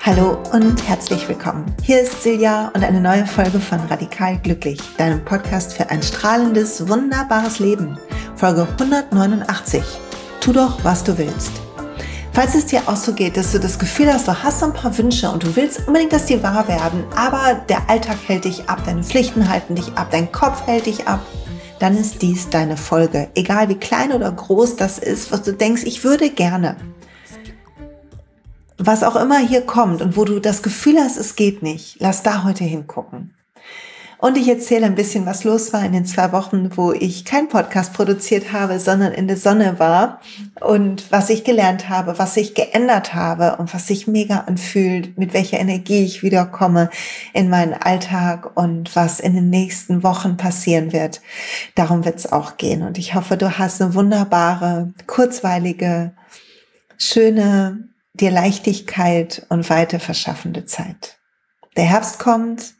Hallo und herzlich willkommen. Hier ist Silja und eine neue Folge von Radikal Glücklich, deinem Podcast für ein strahlendes, wunderbares Leben. Folge 189. Tu doch, was du willst. Falls es dir auch so geht, dass du das Gefühl hast, du hast so ein paar Wünsche und du willst unbedingt, dass die wahr werden, aber der Alltag hält dich ab, deine Pflichten halten dich ab, dein Kopf hält dich ab, dann ist dies deine Folge. Egal wie klein oder groß das ist, was du denkst, ich würde gerne was auch immer hier kommt und wo du das Gefühl hast, es geht nicht, lass da heute hingucken. Und ich erzähle ein bisschen, was los war in den zwei Wochen, wo ich kein Podcast produziert habe, sondern in der Sonne war und was ich gelernt habe, was ich geändert habe und was sich mega anfühlt, mit welcher Energie ich wiederkomme in meinen Alltag und was in den nächsten Wochen passieren wird. Darum wird es auch gehen. Und ich hoffe, du hast eine wunderbare, kurzweilige, schöne, dir Leichtigkeit und Weite verschaffende Zeit. Der Herbst kommt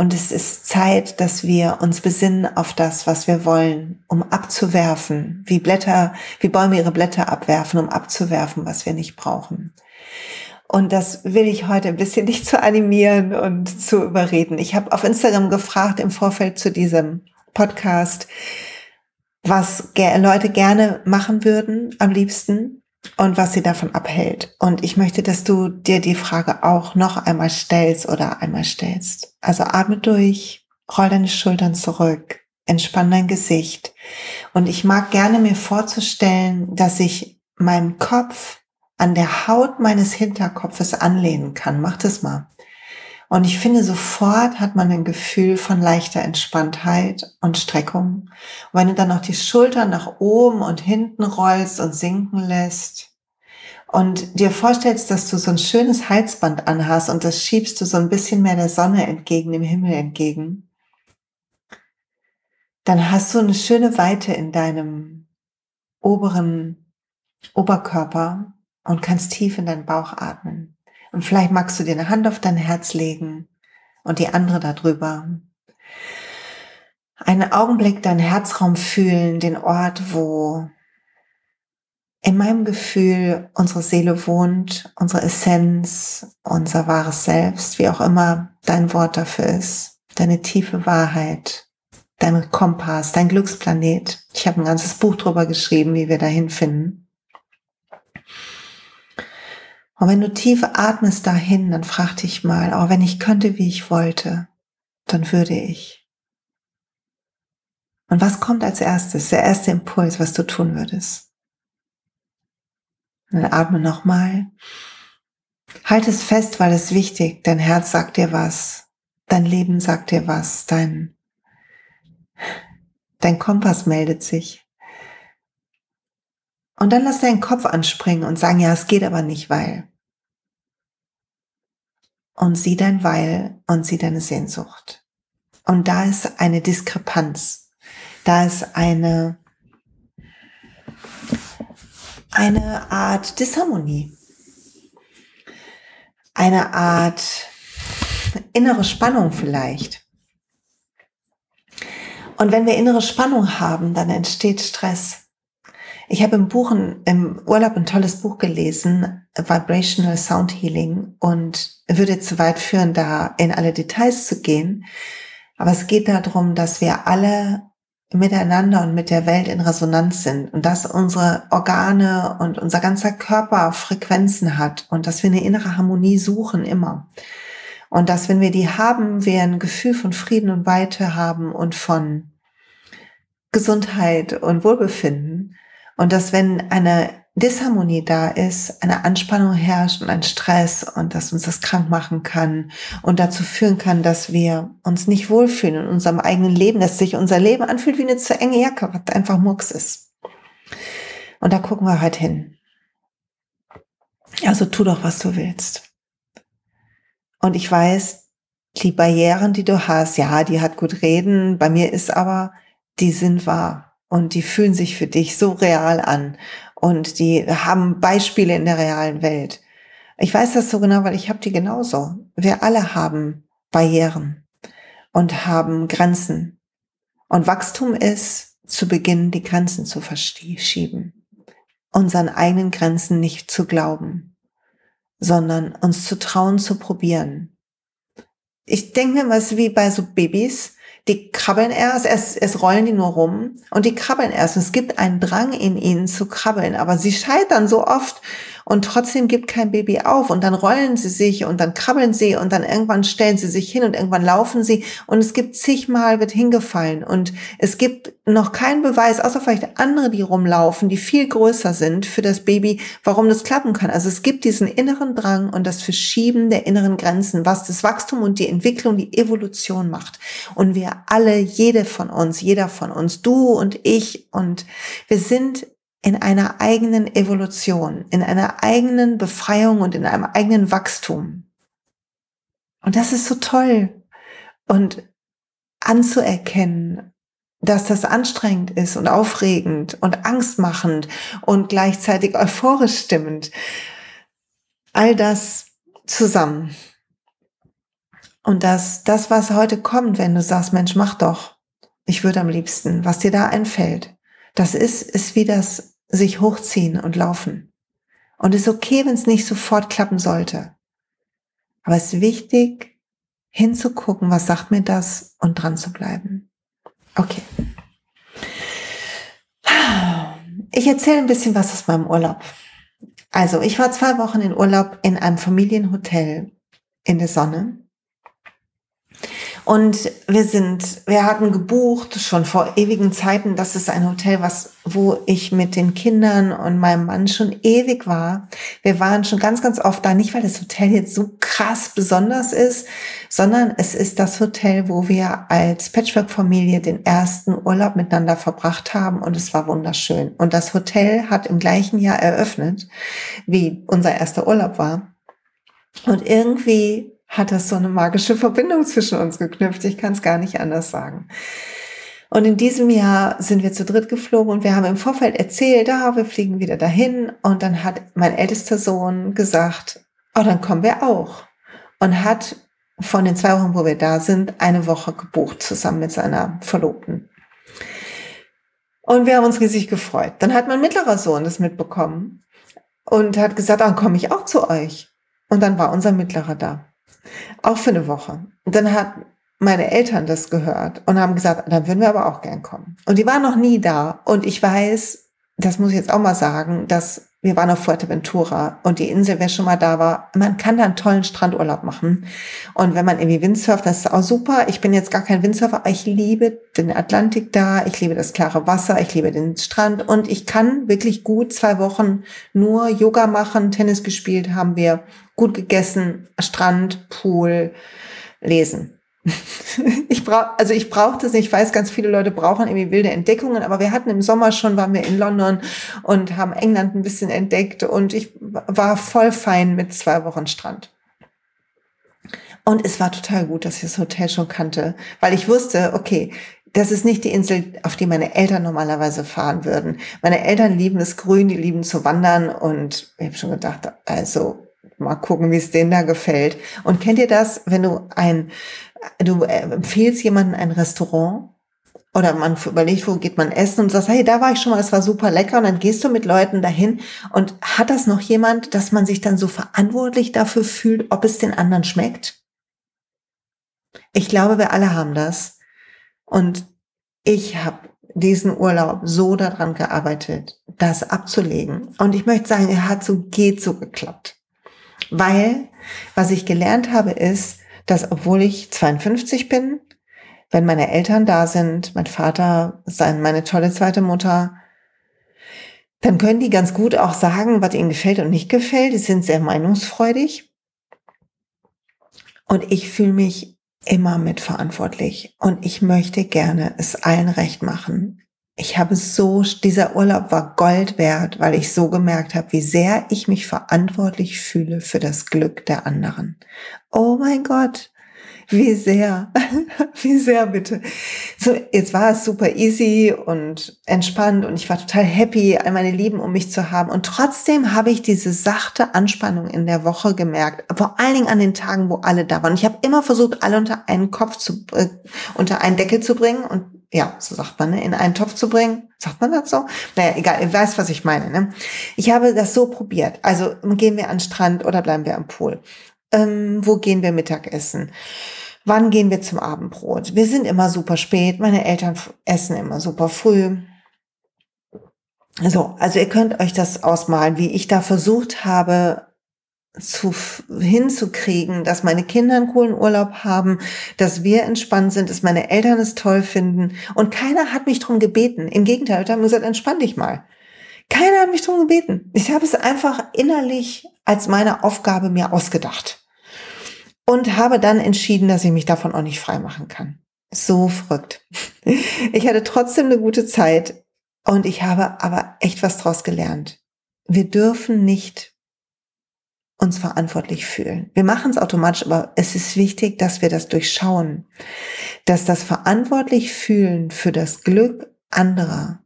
und es ist Zeit, dass wir uns besinnen auf das, was wir wollen, um abzuwerfen, wie Blätter, wie Bäume ihre Blätter abwerfen, um abzuwerfen, was wir nicht brauchen. Und das will ich heute ein bisschen dich zu animieren und zu überreden. Ich habe auf Instagram gefragt im Vorfeld zu diesem Podcast, was Leute gerne machen würden am liebsten und was sie davon abhält. Und ich möchte, dass du dir die Frage auch noch einmal stellst oder einmal stellst. Also atme durch, roll deine Schultern zurück, entspann dein Gesicht. Und ich mag gerne mir vorzustellen, dass ich meinen Kopf an der Haut meines Hinterkopfes anlehnen kann. Mach das mal. Und ich finde, sofort hat man ein Gefühl von leichter Entspanntheit und Streckung. Und wenn du dann noch die Schultern nach oben und hinten rollst und sinken lässt und dir vorstellst, dass du so ein schönes Halsband anhast und das schiebst du so ein bisschen mehr der Sonne entgegen, dem Himmel entgegen, dann hast du eine schöne Weite in deinem oberen Oberkörper und kannst tief in deinen Bauch atmen. Und vielleicht magst du dir eine Hand auf dein Herz legen und die andere darüber. Einen Augenblick deinen Herzraum fühlen, den Ort, wo in meinem Gefühl unsere Seele wohnt, unsere Essenz, unser wahres Selbst, wie auch immer dein Wort dafür ist, deine tiefe Wahrheit, dein Kompass, dein Glücksplanet. Ich habe ein ganzes Buch drüber geschrieben, wie wir dahin finden. Und wenn du tief atmest dahin, dann frag dich mal, oh, wenn ich könnte, wie ich wollte, dann würde ich. Und was kommt als erstes? Der erste Impuls, was du tun würdest. Und dann atme nochmal. Halt es fest, weil es wichtig. Dein Herz sagt dir was. Dein Leben sagt dir was. Dein, dein Kompass meldet sich. Und dann lass deinen Kopf anspringen und sagen, ja, es geht aber nicht, weil und sieh dein Weil und sieh deine Sehnsucht. Und da ist eine Diskrepanz. Da ist eine, eine Art Disharmonie. Eine Art innere Spannung vielleicht. Und wenn wir innere Spannung haben, dann entsteht Stress. Ich habe im Buch, im Urlaub ein tolles Buch gelesen, Vibrational Sound Healing, und würde zu weit führen, da in alle Details zu gehen. Aber es geht darum, dass wir alle miteinander und mit der Welt in Resonanz sind und dass unsere Organe und unser ganzer Körper Frequenzen hat und dass wir eine innere Harmonie suchen immer. Und dass wenn wir die haben, wir ein Gefühl von Frieden und Weite haben und von Gesundheit und Wohlbefinden. Und dass wenn eine Disharmonie da ist, eine Anspannung herrscht und ein Stress und dass uns das krank machen kann und dazu führen kann, dass wir uns nicht wohlfühlen in unserem eigenen Leben, dass sich unser Leben anfühlt wie eine zu enge Jacke, was einfach Murks ist. Und da gucken wir halt hin. Also tu doch, was du willst. Und ich weiß, die Barrieren, die du hast, ja, die hat gut reden. Bei mir ist aber, die sind wahr und die fühlen sich für dich so real an und die haben Beispiele in der realen Welt. Ich weiß das so genau, weil ich habe die genauso. Wir alle haben Barrieren. und haben Grenzen. Und Wachstum ist, zu Beginn die Grenzen zu verschieben, unseren eigenen Grenzen nicht zu glauben, sondern uns zu trauen zu probieren. Ich denke mir, was wie bei so Babys, die krabbeln erst, erst, erst rollen die nur rum und die krabbeln erst. Und es gibt einen Drang in ihnen zu krabbeln, aber sie scheitern so oft und trotzdem gibt kein Baby auf und dann rollen sie sich und dann krabbeln sie und dann irgendwann stellen sie sich hin und irgendwann laufen sie und es gibt zigmal wird hingefallen und es gibt noch keinen Beweis, außer vielleicht andere, die rumlaufen, die viel größer sind für das Baby, warum das klappen kann. Also es gibt diesen inneren Drang und das Verschieben der inneren Grenzen, was das Wachstum und die Entwicklung, die Evolution macht. Und wir alle, jede von uns, jeder von uns, du und ich und wir sind in einer eigenen Evolution, in einer eigenen Befreiung und in einem eigenen Wachstum. Und das ist so toll. Und anzuerkennen, dass das anstrengend ist und aufregend und angstmachend und gleichzeitig euphorisch stimmend. All das zusammen. Und dass das, was heute kommt, wenn du sagst, Mensch, mach doch. Ich würde am liebsten, was dir da einfällt. Das ist, ist wie das sich hochziehen und laufen. Und es ist okay, wenn es nicht sofort klappen sollte. Aber es ist wichtig, hinzugucken, was sagt mir das und dran zu bleiben. Okay. Ich erzähle ein bisschen was aus meinem Urlaub. Also, ich war zwei Wochen in Urlaub in einem Familienhotel in der Sonne und wir sind, wir hatten gebucht schon vor ewigen Zeiten. Das ist ein Hotel, was, wo ich mit den Kindern und meinem Mann schon ewig war. Wir waren schon ganz, ganz oft da. Nicht, weil das Hotel jetzt so krass besonders ist, sondern es ist das Hotel, wo wir als Patchwork-Familie den ersten Urlaub miteinander verbracht haben. Und es war wunderschön. Und das Hotel hat im gleichen Jahr eröffnet, wie unser erster Urlaub war. Und irgendwie hat das so eine magische Verbindung zwischen uns geknüpft. Ich kann es gar nicht anders sagen. Und in diesem Jahr sind wir zu dritt geflogen und wir haben im Vorfeld erzählt, ah, wir fliegen wieder dahin. Und dann hat mein ältester Sohn gesagt, oh, dann kommen wir auch. Und hat von den zwei Wochen, wo wir da sind, eine Woche gebucht zusammen mit seiner Verlobten. Und wir haben uns riesig gefreut. Dann hat mein mittlerer Sohn das mitbekommen und hat gesagt, dann komme ich auch zu euch. Und dann war unser Mittlerer da. Auch für eine Woche. Und dann hat meine Eltern das gehört und haben gesagt, dann würden wir aber auch gern kommen. Und die waren noch nie da. Und ich weiß, das muss ich jetzt auch mal sagen, dass wir waren auf Fuerteventura und die Insel, wer schon mal da war, man kann da einen tollen Strandurlaub machen. Und wenn man irgendwie Windsurft, das ist auch super. Ich bin jetzt gar kein Windsurfer, aber ich liebe den Atlantik da, ich liebe das klare Wasser, ich liebe den Strand und ich kann wirklich gut zwei Wochen nur Yoga machen, Tennis gespielt haben wir, gut gegessen, Strand, Pool, lesen. Ich brauch, also ich brauchte es nicht. Ich weiß, ganz viele Leute brauchen irgendwie wilde Entdeckungen, aber wir hatten im Sommer schon, waren wir in London und haben England ein bisschen entdeckt und ich war voll fein mit zwei Wochen Strand. Und es war total gut, dass ich das Hotel schon kannte, weil ich wusste, okay, das ist nicht die Insel, auf die meine Eltern normalerweise fahren würden. Meine Eltern lieben es grün, die lieben zu wandern und ich habe schon gedacht, also mal gucken, wie es denen da gefällt. Und kennt ihr das, wenn du ein du äh, empfehlst jemanden ein Restaurant oder man überlegt, wo geht man essen und sagst, hey, da war ich schon mal, es war super lecker und dann gehst du mit Leuten dahin und hat das noch jemand, dass man sich dann so verantwortlich dafür fühlt, ob es den anderen schmeckt? Ich glaube, wir alle haben das und ich habe diesen Urlaub so daran gearbeitet, das abzulegen. Und ich möchte sagen, er hat so, geht so geklappt. Weil, was ich gelernt habe, ist, dass obwohl ich 52 bin, wenn meine Eltern da sind, mein Vater, meine tolle zweite Mutter, dann können die ganz gut auch sagen, was ihnen gefällt und nicht gefällt. Die sind sehr meinungsfreudig. Und ich fühle mich immer mitverantwortlich und ich möchte gerne es allen recht machen ich habe so, dieser Urlaub war Gold wert, weil ich so gemerkt habe, wie sehr ich mich verantwortlich fühle für das Glück der anderen. Oh mein Gott, Wie sehr, wie sehr bitte. So, jetzt war es super easy und entspannt und ich war total happy, all meine Lieben um mich zu haben. Und trotzdem habe ich diese sachte Anspannung in der Woche gemerkt. Vor allen Dingen an den Tagen, wo alle da waren. Ich habe immer versucht, alle unter einen Kopf zu, äh, unter einen Deckel zu bringen und ja, so sagt man, ne, in einen Topf zu bringen. Sagt man das so? Naja, egal, ihr weißt, was ich meine. Ne? Ich habe das so probiert. Also gehen wir an den Strand oder bleiben wir am Pool? Ähm, wo gehen wir Mittagessen? Wann gehen wir zum Abendbrot? Wir sind immer super spät. Meine Eltern essen immer super früh. So, also ihr könnt euch das ausmalen, wie ich da versucht habe, zu, hinzukriegen, dass meine Kinder einen coolen Urlaub haben, dass wir entspannt sind, dass meine Eltern es toll finden. Und keiner hat mich drum gebeten. Im Gegenteil, ich habe gesagt, entspann dich mal. Keiner hat mich drum gebeten. Ich habe es einfach innerlich als meine Aufgabe mir ausgedacht und habe dann entschieden, dass ich mich davon auch nicht frei machen kann. So verrückt. Ich hatte trotzdem eine gute Zeit und ich habe aber echt was draus gelernt. Wir dürfen nicht uns verantwortlich fühlen. Wir machen es automatisch, aber es ist wichtig, dass wir das durchschauen, dass das verantwortlich fühlen für das Glück anderer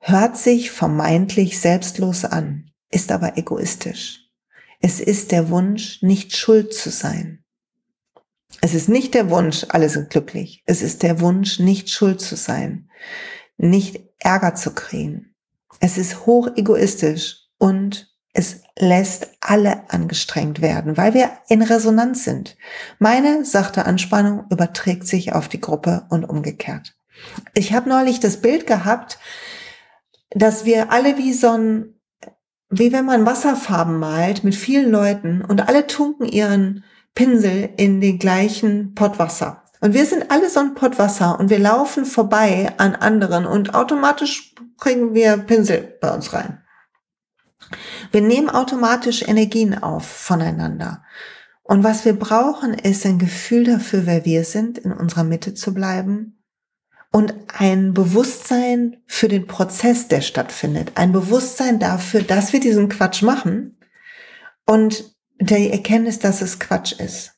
hört sich vermeintlich selbstlos an, ist aber egoistisch. Es ist der Wunsch, nicht schuld zu sein. Es ist nicht der Wunsch, alle sind glücklich. Es ist der Wunsch, nicht schuld zu sein, nicht Ärger zu kriegen. Es ist hoch egoistisch und es lässt alle angestrengt werden, weil wir in Resonanz sind. Meine sachte Anspannung überträgt sich auf die Gruppe und umgekehrt. Ich habe neulich das Bild gehabt, dass wir alle wie so ein, wie wenn man Wasserfarben malt mit vielen Leuten und alle tunken ihren Pinsel in den gleichen Pott Wasser. Und wir sind alle so ein Pott Wasser und wir laufen vorbei an anderen und automatisch kriegen wir Pinsel bei uns rein. Wir nehmen automatisch Energien auf voneinander. Und was wir brauchen, ist ein Gefühl dafür, wer wir sind, in unserer Mitte zu bleiben und ein Bewusstsein für den Prozess, der stattfindet. Ein Bewusstsein dafür, dass wir diesen Quatsch machen und die Erkenntnis, dass es Quatsch ist.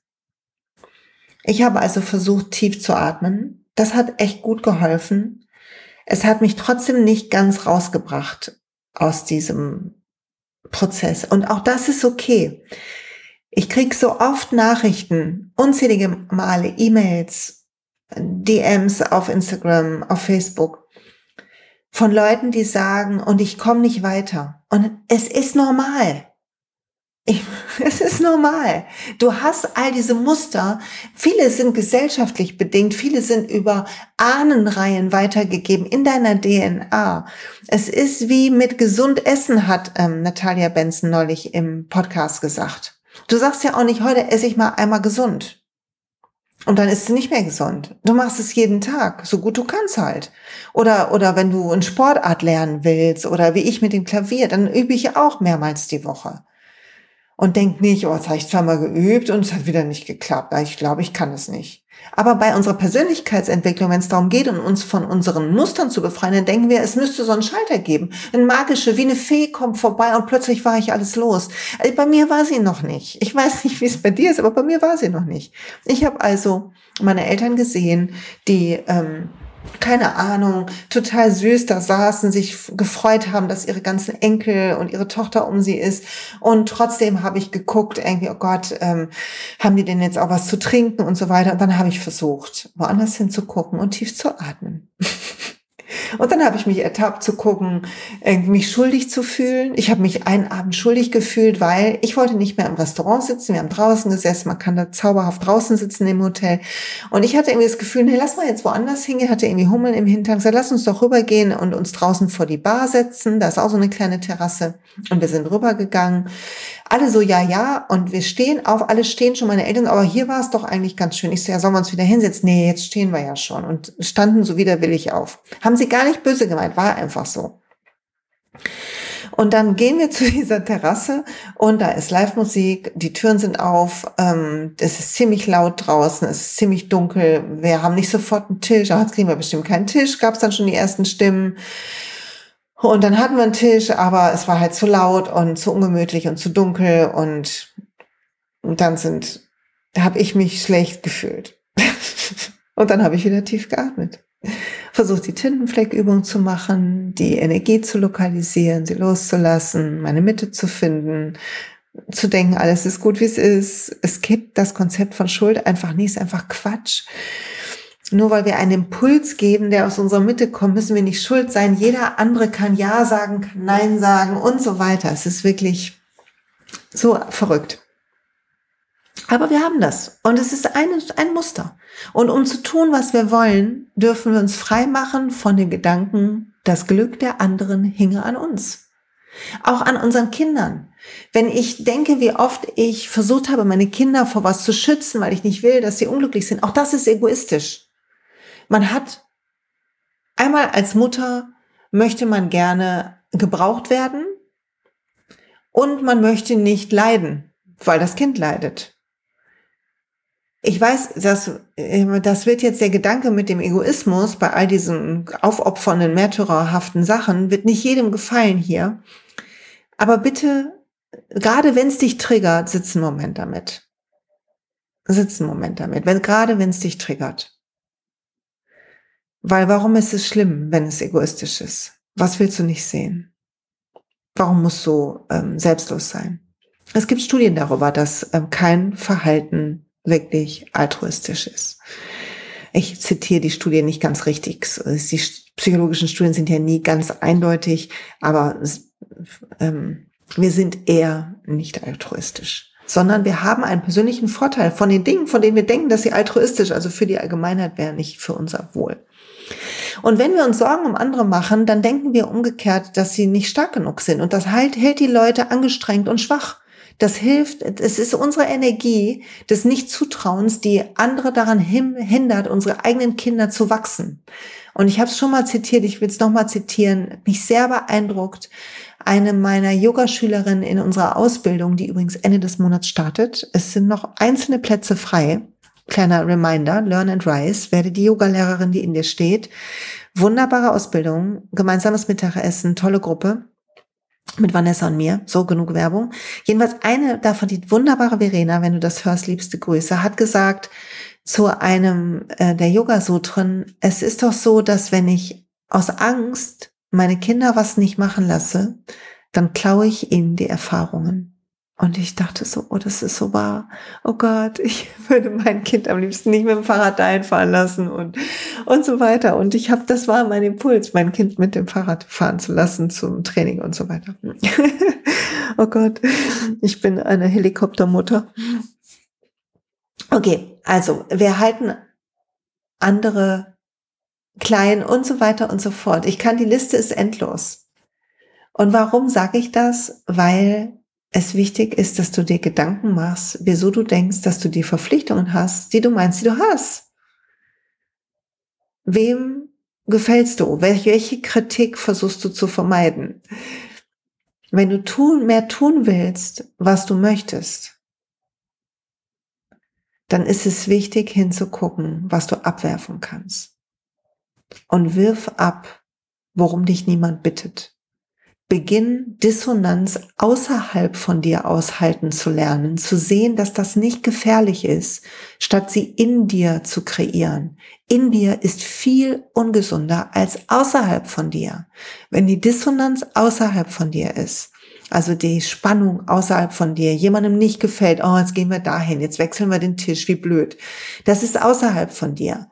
Ich habe also versucht, tief zu atmen. Das hat echt gut geholfen. Es hat mich trotzdem nicht ganz rausgebracht aus diesem Prozess. Und auch das ist okay. Ich krieg so oft Nachrichten, unzählige Male E-Mails, DMs auf Instagram, auf Facebook von Leuten, die sagen, und ich komme nicht weiter. Und es ist normal. Ich, es ist normal. Du hast all diese Muster. Viele sind gesellschaftlich bedingt, viele sind über Ahnenreihen weitergegeben in deiner DNA. Es ist wie mit gesund Essen, hat ähm, Natalia Benson neulich im Podcast gesagt. Du sagst ja auch nicht, heute esse ich mal einmal gesund. Und dann ist es nicht mehr gesund. Du machst es jeden Tag, so gut du kannst halt. Oder, oder wenn du eine Sportart lernen willst, oder wie ich mit dem Klavier, dann übe ich auch mehrmals die Woche und denkt nicht, oh, das habe ich zweimal geübt und es hat wieder nicht geklappt. Ich glaube, ich kann es nicht. Aber bei unserer Persönlichkeitsentwicklung, wenn es darum geht, um uns von unseren Mustern zu befreien, dann denken wir, es müsste so einen Schalter geben. Ein magische, wie eine Fee kommt vorbei und plötzlich war ich alles los. Also bei mir war sie noch nicht. Ich weiß nicht, wie es bei dir ist, aber bei mir war sie noch nicht. Ich habe also meine Eltern gesehen, die ähm, keine Ahnung, total süß da saßen, sich gefreut haben, dass ihre ganzen Enkel und ihre Tochter um sie ist. Und trotzdem habe ich geguckt, irgendwie, oh Gott, ähm, haben die denn jetzt auch was zu trinken und so weiter. Und dann habe ich versucht, woanders hinzugucken und tief zu atmen. Und dann habe ich mich ertappt zu gucken, mich schuldig zu fühlen. Ich habe mich einen Abend schuldig gefühlt, weil ich wollte nicht mehr im Restaurant sitzen. Wir haben draußen gesessen. Man kann da zauberhaft draußen sitzen im Hotel. Und ich hatte irgendwie das Gefühl, nee, lass mal jetzt woanders hingehen. Hatte irgendwie Hummeln im Hintern. Gesagt, lass uns doch rübergehen und uns draußen vor die Bar setzen. Da ist auch so eine kleine Terrasse. Und wir sind rübergegangen. Alle so, ja, ja. Und wir stehen auf, alle stehen schon, meine Eltern, aber hier war es doch eigentlich ganz schön. Ich so, ja, sollen wir uns wieder hinsetzen? Nee, jetzt stehen wir ja schon. Und standen so widerwillig auf. Haben sie gar nicht böse gemeint, war einfach so. Und dann gehen wir zu dieser Terrasse und da ist Live-Musik, die Türen sind auf, ähm, es ist ziemlich laut draußen, es ist ziemlich dunkel, wir haben nicht sofort einen Tisch, aber jetzt kriegen wir bestimmt keinen Tisch, gab es dann schon die ersten Stimmen. Und dann hatten wir einen Tisch, aber es war halt zu laut und zu ungemütlich und zu dunkel und, dann sind habe ich mich schlecht gefühlt. und dann habe ich wieder tief geatmet. Versucht die Tintenfleckübung zu machen, die Energie zu lokalisieren, sie loszulassen, meine Mitte zu finden, zu denken, alles ist gut, wie es ist. Es gibt das Konzept von Schuld einfach nie, ist einfach Quatsch. Nur weil wir einen Impuls geben, der aus unserer Mitte kommt, müssen wir nicht schuld sein. Jeder andere kann Ja sagen, kann Nein sagen und so weiter. Es ist wirklich so verrückt. Aber wir haben das. Und es ist ein, ein Muster. Und um zu tun, was wir wollen, dürfen wir uns frei machen von dem Gedanken, das Glück der anderen hinge an uns. Auch an unseren Kindern. Wenn ich denke, wie oft ich versucht habe, meine Kinder vor was zu schützen, weil ich nicht will, dass sie unglücklich sind, auch das ist egoistisch. Man hat einmal als Mutter möchte man gerne gebraucht werden und man möchte nicht leiden, weil das Kind leidet. Ich weiß, dass, äh, das wird jetzt der Gedanke mit dem Egoismus bei all diesen aufopfernden, märtyrerhaften Sachen, wird nicht jedem gefallen hier. Aber bitte, gerade wenn es dich triggert, sitz einen Moment damit. Sitz einen Moment damit, wenn, gerade wenn es dich triggert. Weil warum ist es schlimm, wenn es egoistisch ist? Was willst du nicht sehen? Warum musst du ähm, selbstlos sein? Es gibt Studien darüber, dass ähm, kein Verhalten wirklich altruistisch ist. Ich zitiere die Studie nicht ganz richtig. Die psychologischen Studien sind ja nie ganz eindeutig, aber ähm, wir sind eher nicht altruistisch, sondern wir haben einen persönlichen Vorteil von den Dingen, von denen wir denken, dass sie altruistisch, also für die Allgemeinheit wären, nicht für unser Wohl. Und wenn wir uns Sorgen um andere machen, dann denken wir umgekehrt, dass sie nicht stark genug sind. Und das hält, hält die Leute angestrengt und schwach. Das hilft, es ist unsere Energie des Nichtzutrauens, die andere daran hindert, unsere eigenen Kinder zu wachsen. Und ich habe es schon mal zitiert, ich will es nochmal zitieren, mich sehr beeindruckt. Eine meiner Yogaschülerinnen in unserer Ausbildung, die übrigens Ende des Monats startet. Es sind noch einzelne Plätze frei. Kleiner Reminder, Learn and Rise, werde die Yogalehrerin, die in dir steht. Wunderbare Ausbildung, gemeinsames Mittagessen, tolle Gruppe mit Vanessa und mir, so genug Werbung. Jedenfalls eine davon, die wunderbare Verena, wenn du das hörst, liebste Grüße, hat gesagt zu einem äh, der Yoga-Sutren, es ist doch so, dass wenn ich aus Angst meine Kinder was nicht machen lasse, dann klaue ich ihnen die Erfahrungen. Und ich dachte so, oh, das ist so wahr. Oh Gott, ich würde mein Kind am liebsten nicht mit dem Fahrrad dahin fahren lassen und, und so weiter. Und ich habe, das war mein Impuls, mein Kind mit dem Fahrrad fahren zu lassen zum Training und so weiter. oh Gott, ich bin eine Helikoptermutter. Okay, also wir halten andere klein und so weiter und so fort. Ich kann, die Liste ist endlos. Und warum sage ich das? Weil es wichtig ist, dass du dir Gedanken machst, wieso du denkst, dass du die Verpflichtungen hast, die du meinst, die du hast. Wem gefällst du? Welche Kritik versuchst du zu vermeiden? Wenn du tun, mehr tun willst, was du möchtest, dann ist es wichtig hinzugucken, was du abwerfen kannst. Und wirf ab, worum dich niemand bittet. Beginn Dissonanz außerhalb von dir aushalten zu lernen, zu sehen, dass das nicht gefährlich ist, statt sie in dir zu kreieren. In dir ist viel ungesunder als außerhalb von dir. Wenn die Dissonanz außerhalb von dir ist, also die Spannung außerhalb von dir, jemandem nicht gefällt, oh, jetzt gehen wir dahin, jetzt wechseln wir den Tisch, wie blöd. Das ist außerhalb von dir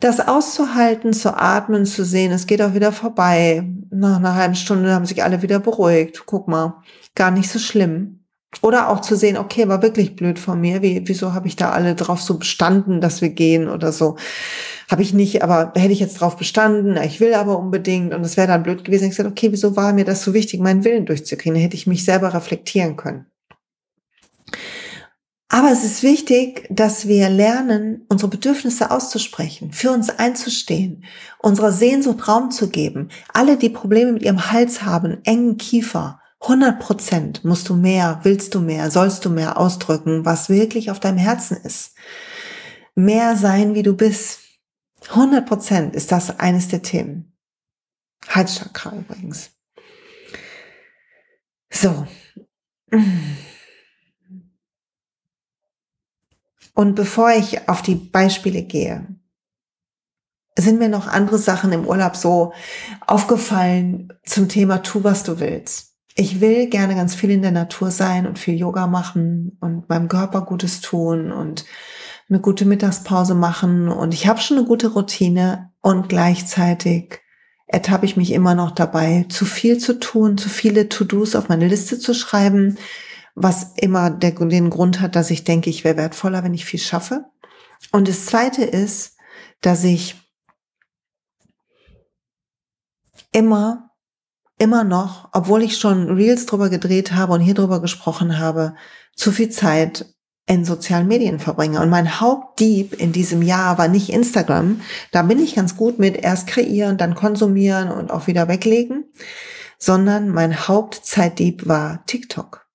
das auszuhalten, zu atmen, zu sehen, es geht auch wieder vorbei. Nach einer halben Stunde haben sich alle wieder beruhigt. Guck mal, gar nicht so schlimm. Oder auch zu sehen, okay, war wirklich blöd von mir. Wie, wieso habe ich da alle drauf so bestanden, dass wir gehen oder so? Habe ich nicht, aber hätte ich jetzt drauf bestanden, ich will aber unbedingt und es wäre dann blöd gewesen. Ich gesagt, okay, wieso war mir das so wichtig, meinen Willen durchzukriegen? Da hätte ich mich selber reflektieren können. Aber es ist wichtig, dass wir lernen, unsere Bedürfnisse auszusprechen, für uns einzustehen, unserer Sehnsucht Raum zu geben. Alle, die Probleme mit ihrem Hals haben, engen Kiefer, 100 Prozent musst du mehr, willst du mehr, sollst du mehr ausdrücken, was wirklich auf deinem Herzen ist. Mehr sein, wie du bist. 100 Prozent ist das eines der Themen. Halschakra übrigens. So. Und bevor ich auf die Beispiele gehe, sind mir noch andere Sachen im Urlaub so aufgefallen zum Thema tu, was du willst. Ich will gerne ganz viel in der Natur sein und viel Yoga machen und meinem Körper Gutes tun und eine gute Mittagspause machen und ich habe schon eine gute Routine und gleichzeitig ertappe ich mich immer noch dabei, zu viel zu tun, zu viele To-Dos auf meine Liste zu schreiben, was immer der, den Grund hat, dass ich denke, ich wäre wertvoller, wenn ich viel schaffe. Und das Zweite ist, dass ich immer, immer noch, obwohl ich schon Reels drüber gedreht habe und hier drüber gesprochen habe, zu viel Zeit in sozialen Medien verbringe. Und mein Hauptdieb in diesem Jahr war nicht Instagram. Da bin ich ganz gut mit erst kreieren, dann konsumieren und auch wieder weglegen, sondern mein Hauptzeitdieb war TikTok.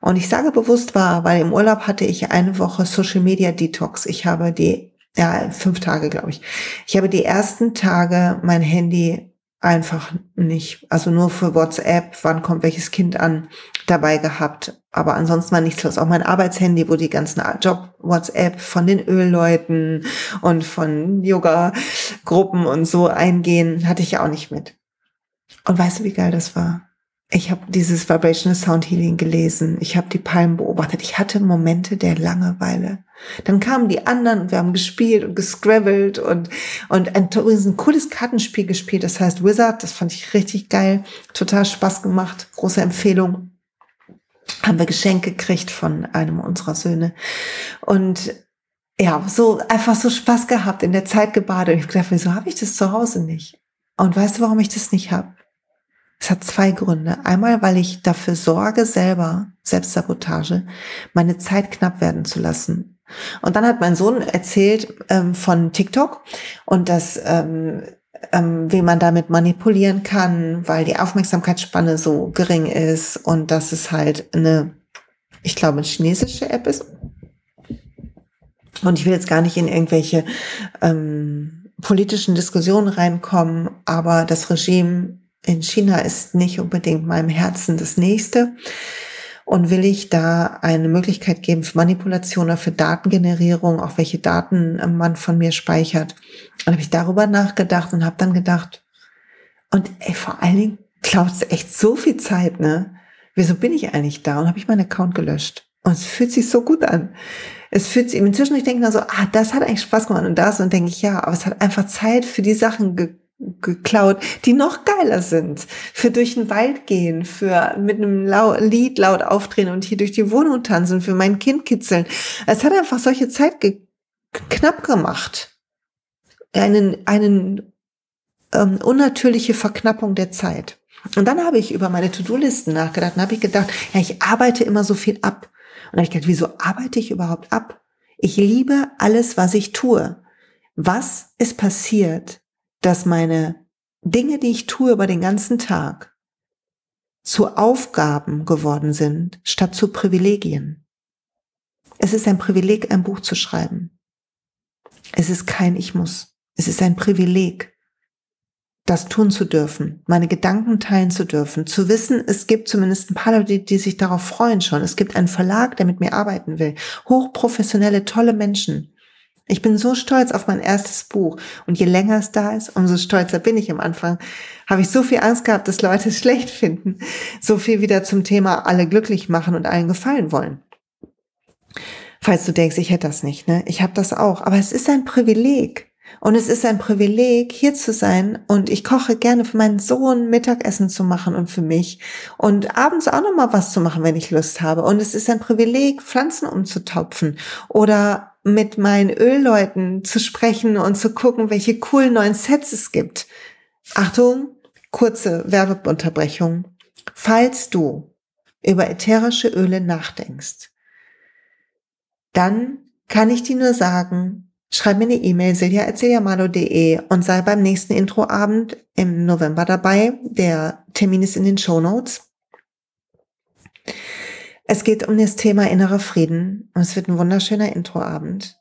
Und ich sage bewusst war, weil im Urlaub hatte ich eine Woche Social Media Detox. Ich habe die, ja, fünf Tage, glaube ich. Ich habe die ersten Tage mein Handy einfach nicht, also nur für WhatsApp, wann kommt welches Kind an, dabei gehabt. Aber ansonsten war nichts los. Auch mein Arbeitshandy, wo die ganzen Job-WhatsApp von den Ölleuten und von Yoga-Gruppen und so eingehen, hatte ich ja auch nicht mit. Und weißt du, wie geil das war? Ich habe dieses Vibrational Sound Healing gelesen. Ich habe die Palmen beobachtet. Ich hatte Momente der Langeweile. Dann kamen die anderen und wir haben gespielt und gescrabbelt und, und ein, ein cooles Kartenspiel gespielt. Das heißt Wizard. Das fand ich richtig geil. Total Spaß gemacht. Große Empfehlung. Haben wir Geschenke gekriegt von einem unserer Söhne. Und ja, so einfach so Spaß gehabt, in der Zeit gebadet. Und ich gedacht, wieso habe ich das zu Hause nicht? Und weißt du, warum ich das nicht habe? Es hat zwei Gründe. Einmal, weil ich dafür sorge, selber, Selbstsabotage, meine Zeit knapp werden zu lassen. Und dann hat mein Sohn erzählt ähm, von TikTok und dass, ähm, ähm, wie man damit manipulieren kann, weil die Aufmerksamkeitsspanne so gering ist und dass es halt eine, ich glaube, eine chinesische App ist. Und ich will jetzt gar nicht in irgendwelche ähm, politischen Diskussionen reinkommen, aber das Regime in China ist nicht unbedingt meinem Herzen das nächste. Und will ich da eine Möglichkeit geben für Manipulation oder für Datengenerierung, auch welche Daten man von mir speichert. Und habe ich darüber nachgedacht und habe dann gedacht, und ey, vor allen Dingen klaut es echt so viel Zeit, ne? Wieso bin ich eigentlich da? Und habe ich meinen Account gelöscht. Und es fühlt sich so gut an. Es fühlt sich, inzwischen, ich denke nur so, ah, das hat eigentlich Spaß gemacht und das. Und denke ich, ja, aber es hat einfach Zeit für die Sachen ge geklaut, die noch geiler sind. Für durch den Wald gehen, für mit einem Lied laut aufdrehen und hier durch die Wohnung tanzen, für mein Kind kitzeln. Es hat einfach solche Zeit ge knapp gemacht. Einen, einen ähm, unnatürliche Verknappung der Zeit. Und dann habe ich über meine To-Do-Listen nachgedacht und habe ich gedacht, ja, ich arbeite immer so viel ab. Und dann habe ich gedacht, wieso arbeite ich überhaupt ab? Ich liebe alles, was ich tue. Was ist passiert, dass meine Dinge, die ich tue über den ganzen Tag, zu Aufgaben geworden sind, statt zu Privilegien. Es ist ein Privileg, ein Buch zu schreiben. Es ist kein Ich muss. Es ist ein Privileg, das tun zu dürfen, meine Gedanken teilen zu dürfen, zu wissen, es gibt zumindest ein paar Leute, die sich darauf freuen schon. Es gibt einen Verlag, der mit mir arbeiten will. Hochprofessionelle, tolle Menschen. Ich bin so stolz auf mein erstes Buch. Und je länger es da ist, umso stolzer bin ich am Anfang. Habe ich so viel Angst gehabt, dass Leute es schlecht finden. So viel wieder zum Thema alle glücklich machen und allen gefallen wollen. Falls du denkst, ich hätte das nicht, ne? Ich habe das auch. Aber es ist ein Privileg. Und es ist ein Privileg, hier zu sein. Und ich koche gerne für meinen Sohn Mittagessen zu machen und für mich. Und abends auch noch mal was zu machen, wenn ich Lust habe. Und es ist ein Privileg, Pflanzen umzutopfen oder mit meinen Ölleuten zu sprechen und zu gucken, welche coolen neuen Sets es gibt. Achtung, kurze Werbeunterbrechung. Falls du über ätherische Öle nachdenkst, dann kann ich dir nur sagen, schreib mir eine E-Mail silja.siljamalo.de und sei beim nächsten Introabend im November dabei. Der Termin ist in den Show Notes. Es geht um das Thema innerer Frieden und es wird ein wunderschöner Introabend.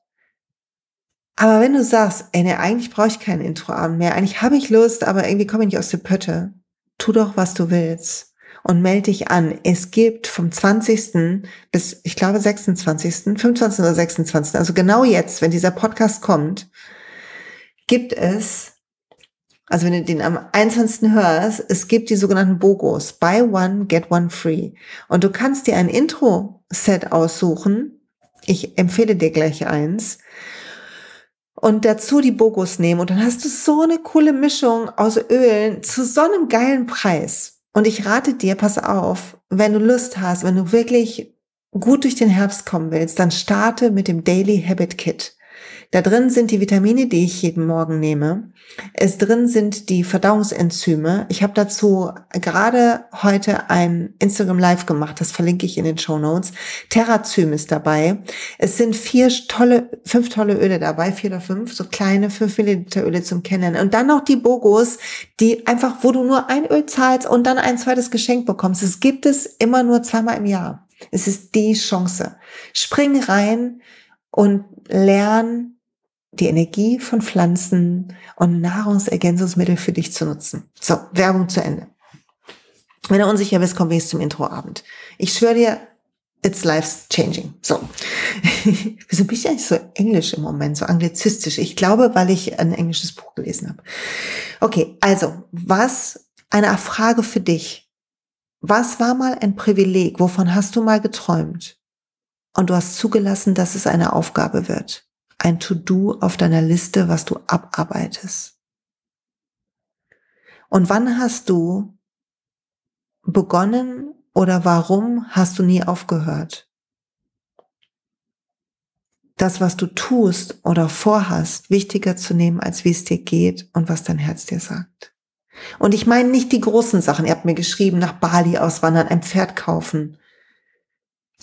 Aber wenn du sagst, ey, nee, eigentlich brauche ich keinen Introabend mehr, eigentlich habe ich Lust, aber irgendwie komme ich nicht aus der Pötte, tu doch, was du willst. und melde dich an. Es gibt vom 20. bis, ich glaube, 26., 25. oder 26., also genau jetzt, wenn dieser Podcast kommt, gibt es, also wenn du den am 21. hörst, es gibt die sogenannten BOGOs, Buy One, Get One Free. Und du kannst dir ein Intro-Set aussuchen. Ich empfehle dir gleich eins und dazu die Bogos nehmen und dann hast du so eine coole Mischung aus Ölen zu so einem geilen Preis. Und ich rate dir, pass auf, wenn du Lust hast, wenn du wirklich gut durch den Herbst kommen willst, dann starte mit dem Daily Habit Kit. Da drin sind die Vitamine, die ich jeden Morgen nehme. Es drin sind die Verdauungsenzyme. Ich habe dazu gerade heute ein Instagram Live gemacht, das verlinke ich in den Show Notes. Terrazym ist dabei. Es sind vier tolle, fünf tolle Öle dabei, vier oder fünf, so kleine fünf Milliliter Öle zum Kennen. Und dann noch die Bogos, die einfach, wo du nur ein Öl zahlst und dann ein zweites Geschenk bekommst. Es gibt es immer nur zweimal im Jahr. Es ist die Chance. Spring rein und lern die Energie von Pflanzen und Nahrungsergänzungsmittel für dich zu nutzen. So, Werbung zu Ende. Wenn du unsicher bist, komm wenigstens zum Introabend. Ich schwöre dir, it's life changing. So. Wieso bin ich eigentlich so englisch im Moment, so anglizistisch? Ich glaube, weil ich ein englisches Buch gelesen habe. Okay, also, was, eine Frage für dich. Was war mal ein Privileg? Wovon hast du mal geträumt? Und du hast zugelassen, dass es eine Aufgabe wird ein To-Do auf deiner Liste, was du abarbeitest? Und wann hast du begonnen oder warum hast du nie aufgehört? Das, was du tust oder vorhast, wichtiger zu nehmen, als wie es dir geht und was dein Herz dir sagt. Und ich meine nicht die großen Sachen. Ihr habt mir geschrieben, nach Bali auswandern, ein Pferd kaufen.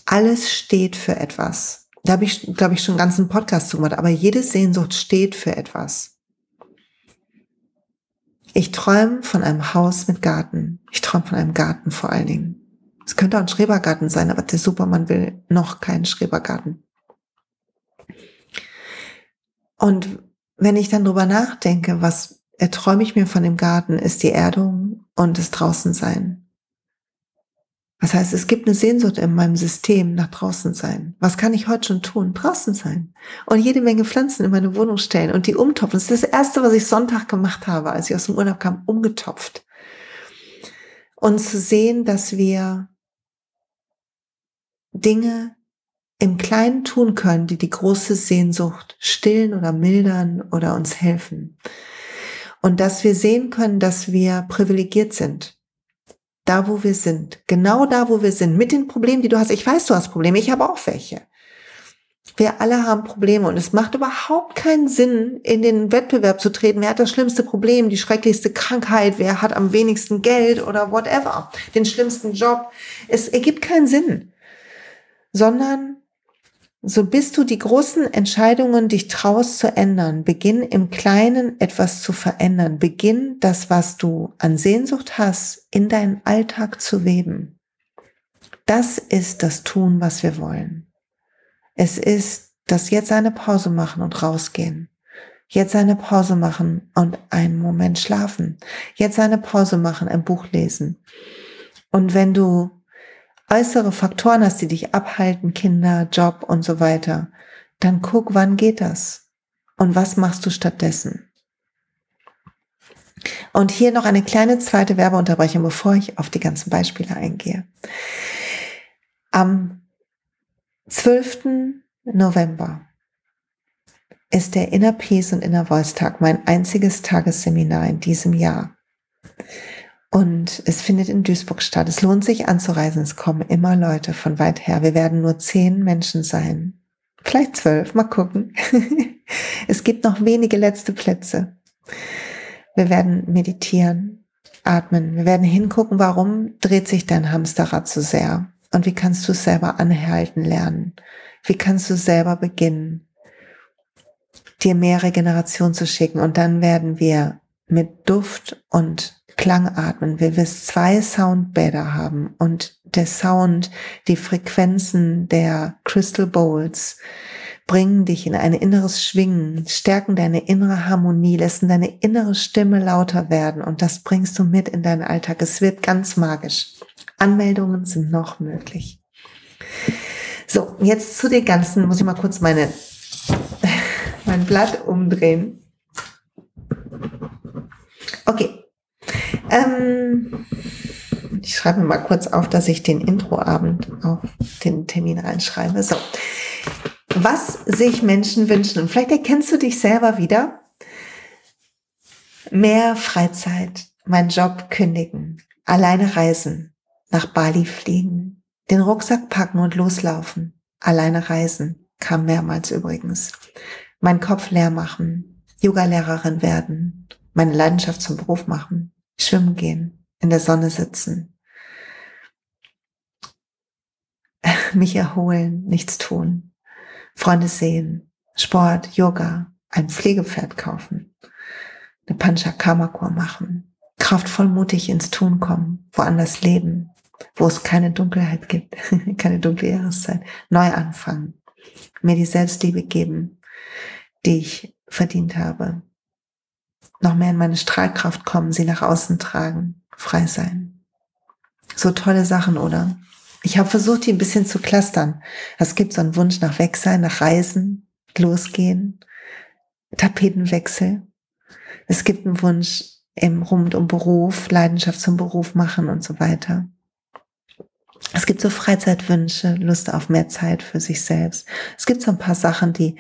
Alles steht für etwas. Da habe ich, glaube ich, schon einen ganzen Podcast zu gemacht. Aber jede Sehnsucht steht für etwas. Ich träume von einem Haus mit Garten. Ich träume von einem Garten vor allen Dingen. Es könnte auch ein Schrebergarten sein, aber der Supermann will noch keinen Schrebergarten. Und wenn ich dann drüber nachdenke, was erträume ich mir von dem Garten, ist die Erdung und das Draußensein. Das heißt, es gibt eine Sehnsucht in meinem System nach draußen sein. Was kann ich heute schon tun? Draußen sein. Und jede Menge Pflanzen in meine Wohnung stellen und die umtopfen. Das ist das erste, was ich Sonntag gemacht habe, als ich aus dem Urlaub kam, umgetopft. Und zu sehen, dass wir Dinge im Kleinen tun können, die die große Sehnsucht stillen oder mildern oder uns helfen. Und dass wir sehen können, dass wir privilegiert sind da, wo wir sind, genau da, wo wir sind, mit den Problemen, die du hast. Ich weiß, du hast Probleme, ich habe auch welche. Wir alle haben Probleme. Und es macht überhaupt keinen Sinn, in den Wettbewerb zu treten. Wer hat das schlimmste Problem, die schrecklichste Krankheit, wer hat am wenigsten Geld? Oder whatever, den schlimmsten Job. Es ergibt keinen Sinn, sondern so bist du die großen Entscheidungen, dich traust zu ändern. Beginn im Kleinen etwas zu verändern. Beginn das, was du an Sehnsucht hast, in deinen Alltag zu weben. Das ist das Tun, was wir wollen. Es ist das jetzt eine Pause machen und rausgehen. Jetzt eine Pause machen und einen Moment schlafen. Jetzt eine Pause machen, ein Buch lesen. Und wenn du äußere Faktoren hast, die dich abhalten, Kinder, Job und so weiter, dann guck, wann geht das? Und was machst du stattdessen? Und hier noch eine kleine zweite Werbeunterbrechung, bevor ich auf die ganzen Beispiele eingehe. Am 12. November ist der Inner Peace und Inner Voice Tag mein einziges Tagesseminar in diesem Jahr. Und es findet in Duisburg statt. Es lohnt sich anzureisen. Es kommen immer Leute von weit her. Wir werden nur zehn Menschen sein. Vielleicht zwölf. Mal gucken. es gibt noch wenige letzte Plätze. Wir werden meditieren, atmen. Wir werden hingucken, warum dreht sich dein Hamsterrad so sehr? Und wie kannst du es selber anhalten lernen? Wie kannst du selber beginnen, dir mehr Regeneration zu schicken? Und dann werden wir mit Duft und Klangatmen, wir will zwei Soundbäder haben und der Sound, die Frequenzen der Crystal Bowls bringen dich in ein inneres Schwingen, stärken deine innere Harmonie, lassen deine innere Stimme lauter werden und das bringst du mit in deinen Alltag. Es wird ganz magisch. Anmeldungen sind noch möglich. So, jetzt zu den ganzen, muss ich mal kurz meine, mein Blatt umdrehen. Okay. Ähm, ich schreibe mal kurz auf, dass ich den Introabend auf den Termin reinschreibe. So. Was sich Menschen wünschen, und vielleicht erkennst du dich selber wieder. Mehr Freizeit, meinen Job kündigen, alleine reisen, nach Bali fliegen, den Rucksack packen und loslaufen, alleine reisen, kam mehrmals übrigens. Mein Kopf leer machen, Yoga-Lehrerin werden, meine Leidenschaft zum Beruf machen, schwimmen gehen, in der Sonne sitzen, mich erholen, nichts tun, Freunde sehen, Sport, Yoga, ein Pflegepferd kaufen, eine Panchakamakur machen, kraftvoll mutig ins Tun kommen, woanders leben, wo es keine Dunkelheit gibt, keine dunkle Jahreszeit, neu anfangen, mir die Selbstliebe geben, die ich verdient habe, noch mehr in meine Strahlkraft kommen, sie nach außen tragen, frei sein. So tolle Sachen, oder? Ich habe versucht, die ein bisschen zu clustern. Es gibt so einen Wunsch nach Wegsein, nach Reisen, losgehen, Tapetenwechsel. Es gibt einen Wunsch im rund um Beruf, Leidenschaft zum Beruf machen und so weiter. Es gibt so Freizeitwünsche, Lust auf mehr Zeit für sich selbst. Es gibt so ein paar Sachen, die,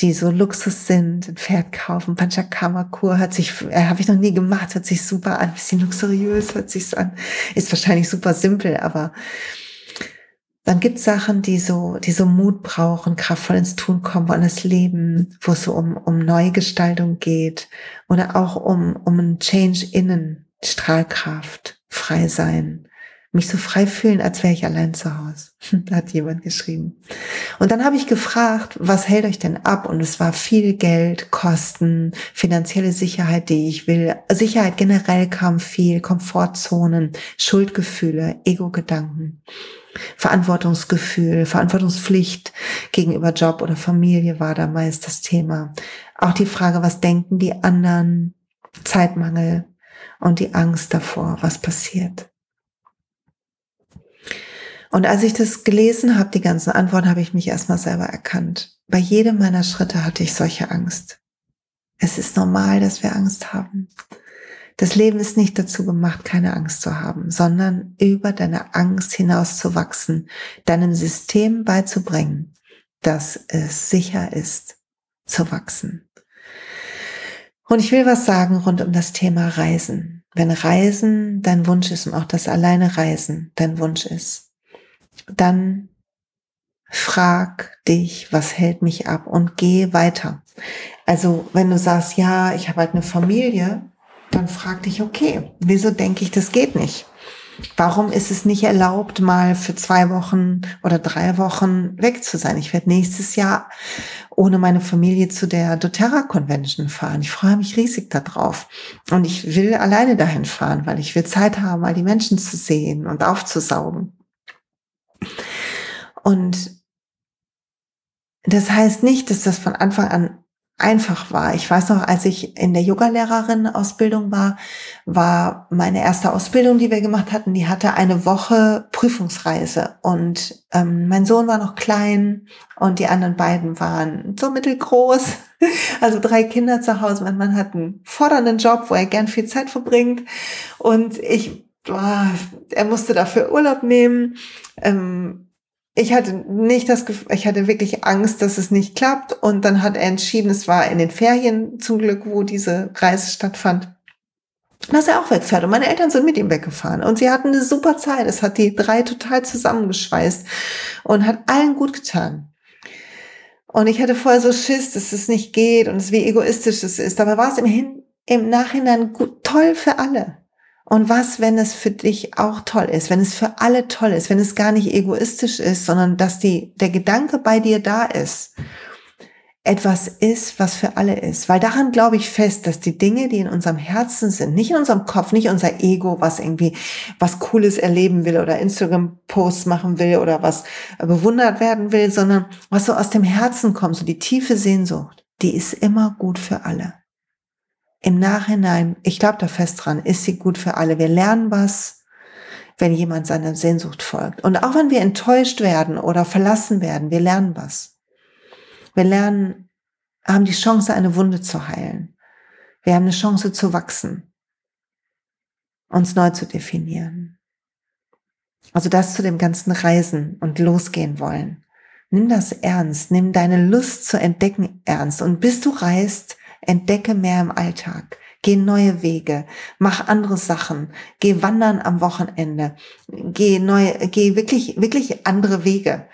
die so Luxus sind. Ein Pferd kaufen, Panchakama-Kur hört sich, äh, habe ich noch nie gemacht, hört sich super an, bisschen luxuriös hört sich an. Ist wahrscheinlich super simpel, aber dann gibt es Sachen, die so, die so Mut brauchen, kraftvoll ins Tun kommen, wo an das Leben, wo es so um, um Neugestaltung geht oder auch um, um ein Change innen, Strahlkraft, frei sein, mich so frei fühlen, als wäre ich allein zu Hause. hat jemand geschrieben. Und dann habe ich gefragt, was hält euch denn ab? Und es war viel Geld, Kosten, finanzielle Sicherheit, die ich will. Sicherheit generell kam viel, Komfortzonen, Schuldgefühle, Ego-Gedanken. Verantwortungsgefühl, Verantwortungspflicht gegenüber Job oder Familie war da meist das Thema. Auch die Frage, was denken die anderen, Zeitmangel und die Angst davor, was passiert. Und als ich das gelesen habe, die ganzen Antworten, habe ich mich erstmal selber erkannt. Bei jedem meiner Schritte hatte ich solche Angst. Es ist normal, dass wir Angst haben. Das Leben ist nicht dazu gemacht, keine Angst zu haben, sondern über deine Angst hinaus zu wachsen, deinem System beizubringen, dass es sicher ist, zu wachsen. Und ich will was sagen rund um das Thema Reisen. Wenn Reisen dein Wunsch ist und auch das alleine Reisen dein Wunsch ist, dann frag dich, was hält mich ab und geh weiter. Also wenn du sagst, ja, ich habe halt eine Familie, dann frag dich, okay, wieso denke ich, das geht nicht? Warum ist es nicht erlaubt, mal für zwei Wochen oder drei Wochen weg zu sein? Ich werde nächstes Jahr ohne meine Familie zu der doTERRA Convention fahren. Ich freue mich riesig darauf. Und ich will alleine dahin fahren, weil ich will Zeit haben, mal die Menschen zu sehen und aufzusaugen. Und das heißt nicht, dass das von Anfang an einfach war. Ich weiß noch, als ich in der Yogalehrerin-Ausbildung war, war meine erste Ausbildung, die wir gemacht hatten, die hatte eine Woche Prüfungsreise. Und ähm, mein Sohn war noch klein und die anderen beiden waren so mittelgroß. Also drei Kinder zu Hause. Mein Mann hat einen fordernden Job, wo er gern viel Zeit verbringt. Und ich, boah, er musste dafür Urlaub nehmen. Ähm, ich hatte nicht das Gefühl, ich hatte wirklich Angst, dass es nicht klappt. Und dann hat er entschieden, es war in den Ferien zum Glück, wo diese Reise stattfand, dass er auch wegfährt. Und meine Eltern sind mit ihm weggefahren. Und sie hatten eine super Zeit. Es hat die drei total zusammengeschweißt und hat allen gut getan. Und ich hatte vorher so Schiss, dass es nicht geht und es wie egoistisch es ist. Aber war es im, Hin im Nachhinein gut, toll für alle. Und was, wenn es für dich auch toll ist, wenn es für alle toll ist, wenn es gar nicht egoistisch ist, sondern dass die, der Gedanke bei dir da ist, etwas ist, was für alle ist. Weil daran glaube ich fest, dass die Dinge, die in unserem Herzen sind, nicht in unserem Kopf, nicht unser Ego, was irgendwie was Cooles erleben will oder Instagram-Posts machen will oder was bewundert werden will, sondern was so aus dem Herzen kommt, so die tiefe Sehnsucht, die ist immer gut für alle im Nachhinein, ich glaube da fest dran, ist sie gut für alle. Wir lernen was, wenn jemand seiner Sehnsucht folgt. Und auch wenn wir enttäuscht werden oder verlassen werden, wir lernen was. Wir lernen, haben die Chance, eine Wunde zu heilen. Wir haben eine Chance zu wachsen, uns neu zu definieren. Also das zu dem ganzen Reisen und losgehen wollen. Nimm das ernst, nimm deine Lust zu entdecken ernst. Und bis du reist, entdecke mehr im Alltag. Geh neue Wege, mach andere Sachen, geh wandern am Wochenende, geh neue, geh wirklich, wirklich andere Wege.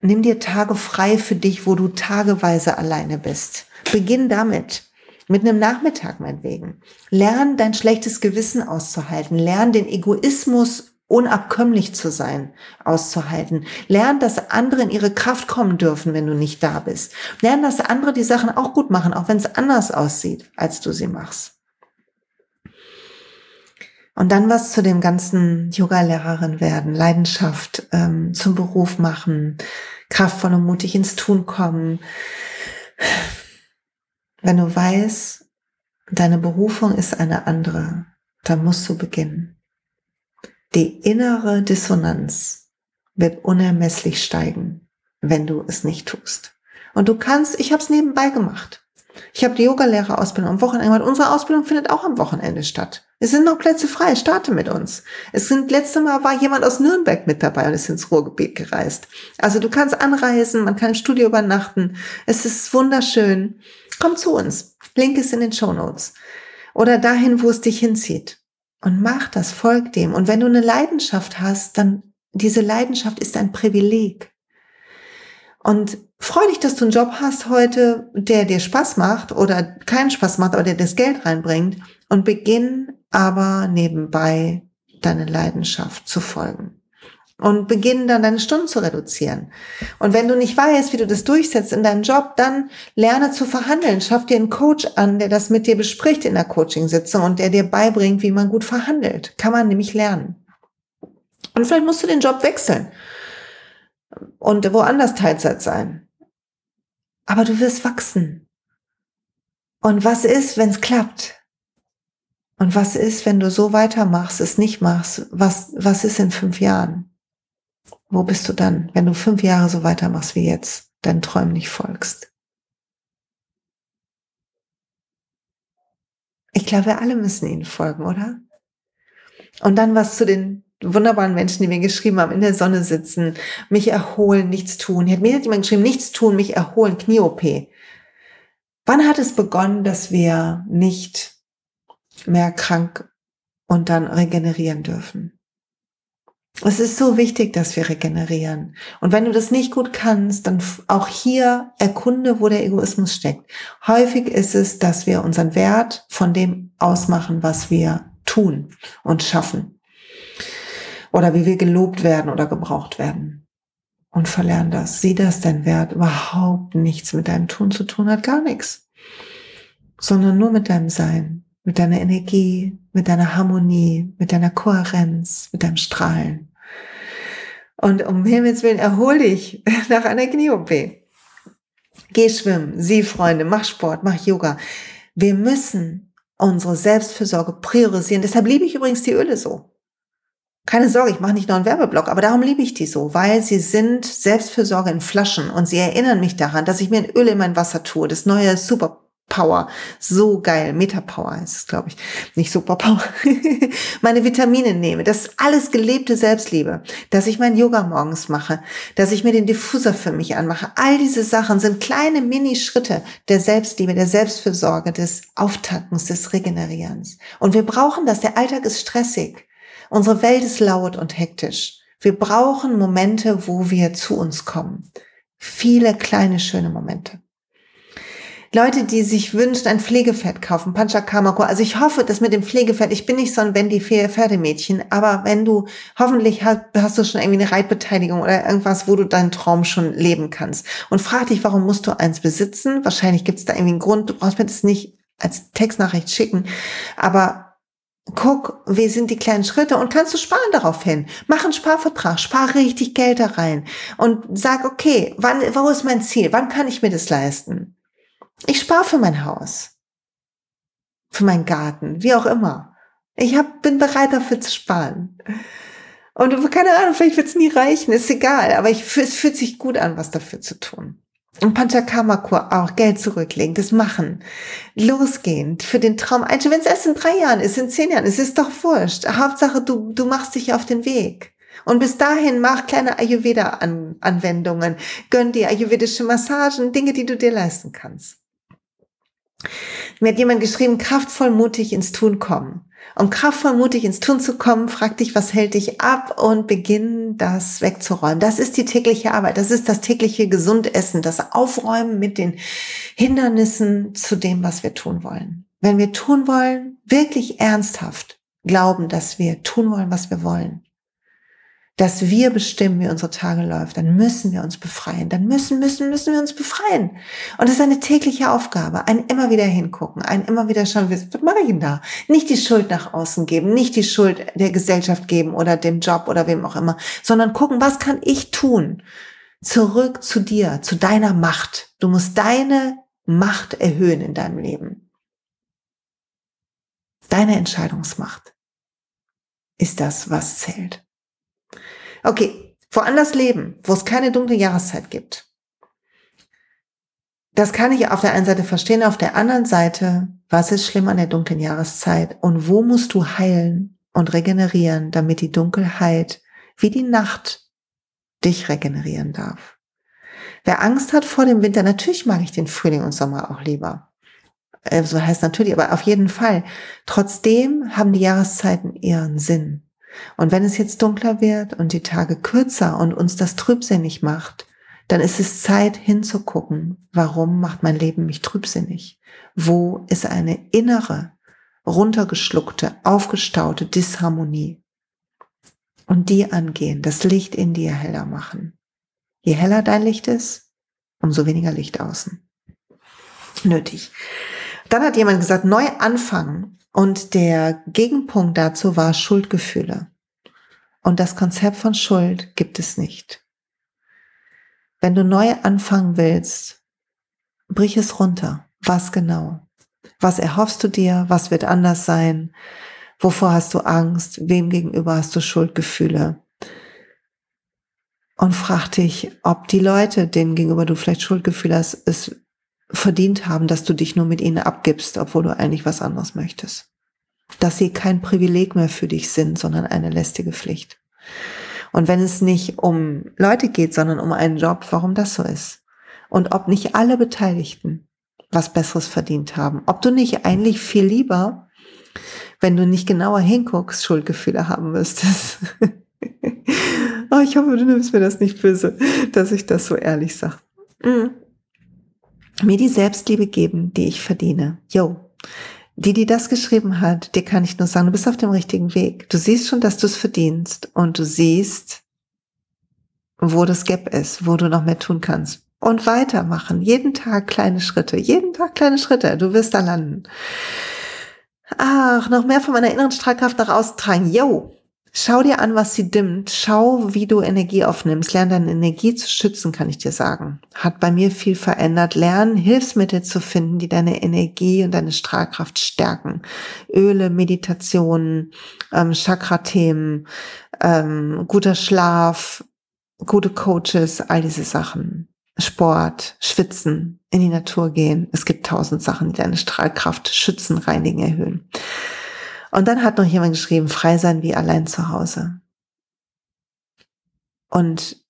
Nimm dir Tage frei für dich, wo du tageweise alleine bist. Beginn damit. Mit einem Nachmittag meinetwegen. Lern dein schlechtes Gewissen auszuhalten. Lern den Egoismus unabkömmlich zu sein, auszuhalten. Lern, dass andere in ihre Kraft kommen dürfen, wenn du nicht da bist. Lern, dass andere die Sachen auch gut machen, auch wenn es anders aussieht, als du sie machst. Und dann was zu dem ganzen Yoga-Lehrerin werden, Leidenschaft ähm, zum Beruf machen, kraftvoll und mutig ins Tun kommen. Wenn du weißt, deine Berufung ist eine andere, dann musst du beginnen. Die innere Dissonanz wird unermesslich steigen, wenn du es nicht tust. Und du kannst, ich habe es nebenbei gemacht. Ich habe die Yogalehrerausbildung am Wochenende gemacht. Unsere Ausbildung findet auch am Wochenende statt. Es sind noch Plätze frei. Starte mit uns. Es sind letzte Mal war jemand aus Nürnberg mit dabei und ist ins Ruhrgebiet gereist. Also du kannst anreisen, man kann im Studio übernachten. Es ist wunderschön. Komm zu uns. Link ist in den Show Notes oder dahin, wo es dich hinzieht. Und mach das, folg dem. Und wenn du eine Leidenschaft hast, dann diese Leidenschaft ist ein Privileg. Und freu dich, dass du einen Job hast heute, der dir Spaß macht oder keinen Spaß macht, aber der das Geld reinbringt. Und beginn aber nebenbei deine Leidenschaft zu folgen. Und beginn dann deine Stunden zu reduzieren. Und wenn du nicht weißt, wie du das durchsetzt in deinem Job, dann lerne zu verhandeln. Schaff dir einen Coach an, der das mit dir bespricht in der Coaching-Sitzung und der dir beibringt, wie man gut verhandelt. Kann man nämlich lernen. Und vielleicht musst du den Job wechseln und woanders Teilzeit sein. Aber du wirst wachsen. Und was ist, wenn es klappt? Und was ist, wenn du so weitermachst, es nicht machst? Was, was ist in fünf Jahren? Wo bist du dann, wenn du fünf Jahre so weitermachst wie jetzt, deinen Träumen nicht folgst? Ich glaube, wir alle müssen ihnen folgen, oder? Und dann was zu den wunderbaren Menschen, die mir geschrieben haben, in der Sonne sitzen, mich erholen, nichts tun. Hier hat mir jemand geschrieben, nichts tun, mich erholen, Knie-OP. Wann hat es begonnen, dass wir nicht mehr krank und dann regenerieren dürfen? Es ist so wichtig, dass wir regenerieren. Und wenn du das nicht gut kannst, dann auch hier erkunde, wo der Egoismus steckt. Häufig ist es, dass wir unseren Wert von dem ausmachen, was wir tun und schaffen oder wie wir gelobt werden oder gebraucht werden. Und verlernen das. Sieh, dass dein Wert überhaupt nichts mit deinem Tun zu tun hat, gar nichts. Sondern nur mit deinem Sein, mit deiner Energie, mit deiner Harmonie, mit deiner Kohärenz, mit deinem Strahlen. Und um Himmels Willen erhol dich nach einer Knie-OP. Geh schwimmen, sieh Freunde, mach Sport, mach Yoga. Wir müssen unsere Selbstfürsorge priorisieren. Deshalb liebe ich übrigens die Öle so. Keine Sorge, ich mache nicht nur einen Werbeblock, aber darum liebe ich die so, weil sie sind Selbstfürsorge in Flaschen und sie erinnern mich daran, dass ich mir ein Öl in mein Wasser tue, das neue Superpower, so geil, Metapower ist es, glaube ich, nicht Superpower, meine Vitamine nehme, das ist alles gelebte Selbstliebe, dass ich mein Yoga morgens mache, dass ich mir den Diffuser für mich anmache, all diese Sachen sind kleine Mini-Schritte der Selbstliebe, der Selbstfürsorge, des Auftankens, des Regenerierens. Und wir brauchen das, der Alltag ist stressig. Unsere Welt ist laut und hektisch. Wir brauchen Momente, wo wir zu uns kommen. Viele kleine, schöne Momente. Leute, die sich wünschen, ein Pflegepferd kaufen, Panchakamako. Also ich hoffe, dass mit dem Pflegepferd, ich bin nicht so ein Wendy Pferdemädchen, aber wenn du, hoffentlich hast, hast, du schon irgendwie eine Reitbeteiligung oder irgendwas, wo du deinen Traum schon leben kannst. Und frag dich, warum musst du eins besitzen? Wahrscheinlich gibt es da irgendwie einen Grund. Du brauchst mir das nicht als Textnachricht schicken. Aber Guck, wie sind die kleinen Schritte und kannst du sparen darauf hin. Mach einen Sparvertrag, spar richtig Geld da rein und sag, okay, wann, wo ist mein Ziel? Wann kann ich mir das leisten? Ich spare für mein Haus, für meinen Garten, wie auch immer. Ich hab, bin bereit dafür zu sparen. Und keine Ahnung, vielleicht wird es nie reichen, ist egal, aber ich, es fühlt sich gut an, was dafür zu tun. Und Panchakarma-Kur auch, Geld zurücklegen, das machen, losgehen, für den Traum einstellen, wenn es erst in drei Jahren ist, in zehn Jahren, es ist doch wurscht. Hauptsache, du, du machst dich auf den Weg. Und bis dahin mach kleine Ayurveda-Anwendungen, gönn dir ayurvedische Massagen, Dinge, die du dir leisten kannst. Mir hat jemand geschrieben, kraftvoll mutig ins Tun kommen. Um kraftvoll mutig ins Tun zu kommen, frag dich, was hält dich ab und beginn das wegzuräumen. Das ist die tägliche Arbeit. Das ist das tägliche Gesundessen, das Aufräumen mit den Hindernissen zu dem, was wir tun wollen. Wenn wir tun wollen, wirklich ernsthaft glauben, dass wir tun wollen, was wir wollen, dass wir bestimmen, wie unsere Tage läuft, dann müssen wir uns befreien. Dann müssen, müssen, müssen wir uns befreien. Und das ist eine tägliche Aufgabe. Ein immer wieder hingucken, ein immer wieder schauen, was mache ich denn da? Nicht die Schuld nach außen geben, nicht die Schuld der Gesellschaft geben oder dem Job oder wem auch immer, sondern gucken, was kann ich tun? Zurück zu dir, zu deiner Macht. Du musst deine Macht erhöhen in deinem Leben. Deine Entscheidungsmacht ist das, was zählt. Okay, woanders leben, wo es keine dunkle Jahreszeit gibt. Das kann ich auf der einen Seite verstehen, auf der anderen Seite, was ist schlimm an der dunklen Jahreszeit und wo musst du heilen und regenerieren, damit die Dunkelheit wie die Nacht dich regenerieren darf. Wer Angst hat vor dem Winter, natürlich mag ich den Frühling und Sommer auch lieber. Äh, so heißt natürlich, aber auf jeden Fall. Trotzdem haben die Jahreszeiten ihren Sinn. Und wenn es jetzt dunkler wird und die Tage kürzer und uns das trübsinnig macht, dann ist es Zeit hinzugucken, warum macht mein Leben mich trübsinnig? Wo ist eine innere, runtergeschluckte, aufgestaute Disharmonie? Und die angehen, das Licht in dir heller machen. Je heller dein Licht ist, umso weniger Licht außen. Nötig. Dann hat jemand gesagt, neu anfangen und der Gegenpunkt dazu war Schuldgefühle. Und das Konzept von Schuld gibt es nicht. Wenn du neu anfangen willst, brich es runter. Was genau? Was erhoffst du dir? Was wird anders sein? Wovor hast du Angst? Wem gegenüber hast du Schuldgefühle? Und frag dich, ob die Leute, denen gegenüber du vielleicht Schuldgefühle hast, es verdient haben, dass du dich nur mit ihnen abgibst, obwohl du eigentlich was anderes möchtest. Dass sie kein Privileg mehr für dich sind, sondern eine lästige Pflicht. Und wenn es nicht um Leute geht, sondern um einen Job, warum das so ist. Und ob nicht alle Beteiligten was Besseres verdient haben. Ob du nicht eigentlich viel lieber, wenn du nicht genauer hinguckst, Schuldgefühle haben müsstest. oh, ich hoffe, du nimmst mir das nicht böse, dass ich das so ehrlich sage. Mhm mir die Selbstliebe geben, die ich verdiene. Yo. Die, die das geschrieben hat, dir kann ich nur sagen, du bist auf dem richtigen Weg. Du siehst schon, dass du es verdienst und du siehst, wo das Gap ist, wo du noch mehr tun kannst. Und weitermachen. Jeden Tag kleine Schritte. Jeden Tag kleine Schritte. Du wirst da landen. Ach, noch mehr von meiner inneren Strahlkraft nach außen tragen. Yo. Schau dir an, was sie dimmt. Schau, wie du Energie aufnimmst. Lern deine Energie zu schützen, kann ich dir sagen. Hat bei mir viel verändert. Lern Hilfsmittel zu finden, die deine Energie und deine Strahlkraft stärken. Öle, Meditationen, ähm, Chakra-Themen, ähm, guter Schlaf, gute Coaches, all diese Sachen. Sport, Schwitzen, in die Natur gehen. Es gibt tausend Sachen, die deine Strahlkraft schützen, reinigen, erhöhen. Und dann hat noch jemand geschrieben, frei sein wie allein zu Hause. Und